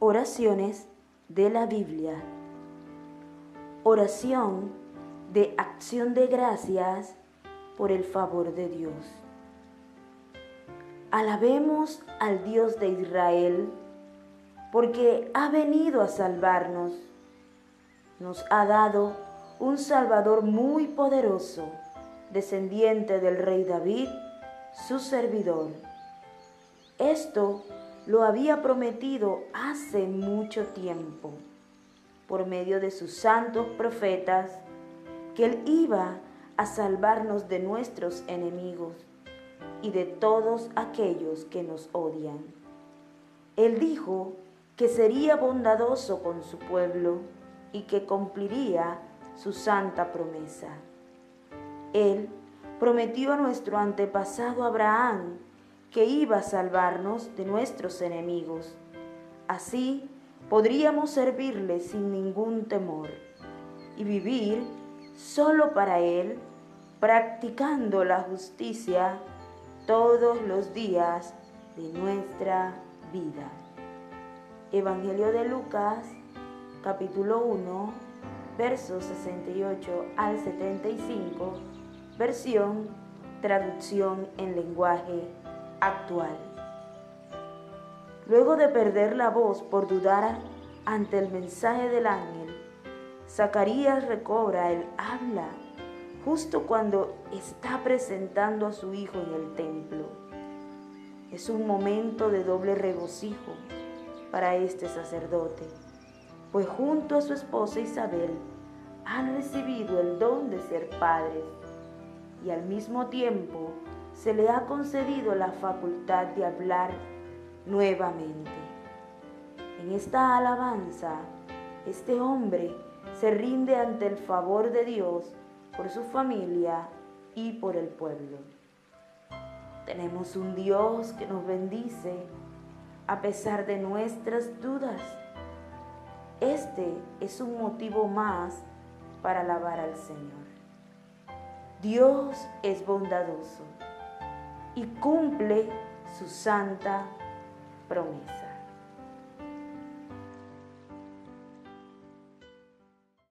Oraciones de la Biblia. Oración de acción de gracias por el favor de Dios. Alabemos al Dios de Israel porque ha venido a salvarnos. Nos ha dado un Salvador muy poderoso, descendiente del rey David, su servidor. Esto lo había prometido hace mucho tiempo, por medio de sus santos profetas, que Él iba a salvarnos de nuestros enemigos y de todos aquellos que nos odian. Él dijo que sería bondadoso con su pueblo y que cumpliría su santa promesa. Él prometió a nuestro antepasado Abraham que iba a salvarnos de nuestros enemigos. Así podríamos servirle sin ningún temor y vivir solo para Él, practicando la justicia todos los días de nuestra vida. Evangelio de Lucas, capítulo 1, versos 68 al 75, versión, traducción en lenguaje actual. Luego de perder la voz por dudar ante el mensaje del ángel, Zacarías recobra el habla justo cuando está presentando a su hijo en el templo. Es un momento de doble regocijo para este sacerdote, pues junto a su esposa Isabel han recibido el don de ser padres y al mismo tiempo se le ha concedido la facultad de hablar nuevamente. En esta alabanza, este hombre se rinde ante el favor de Dios por su familia y por el pueblo. Tenemos un Dios que nos bendice a pesar de nuestras dudas. Este es un motivo más para alabar al Señor. Dios es bondadoso y cumple su santa promesa.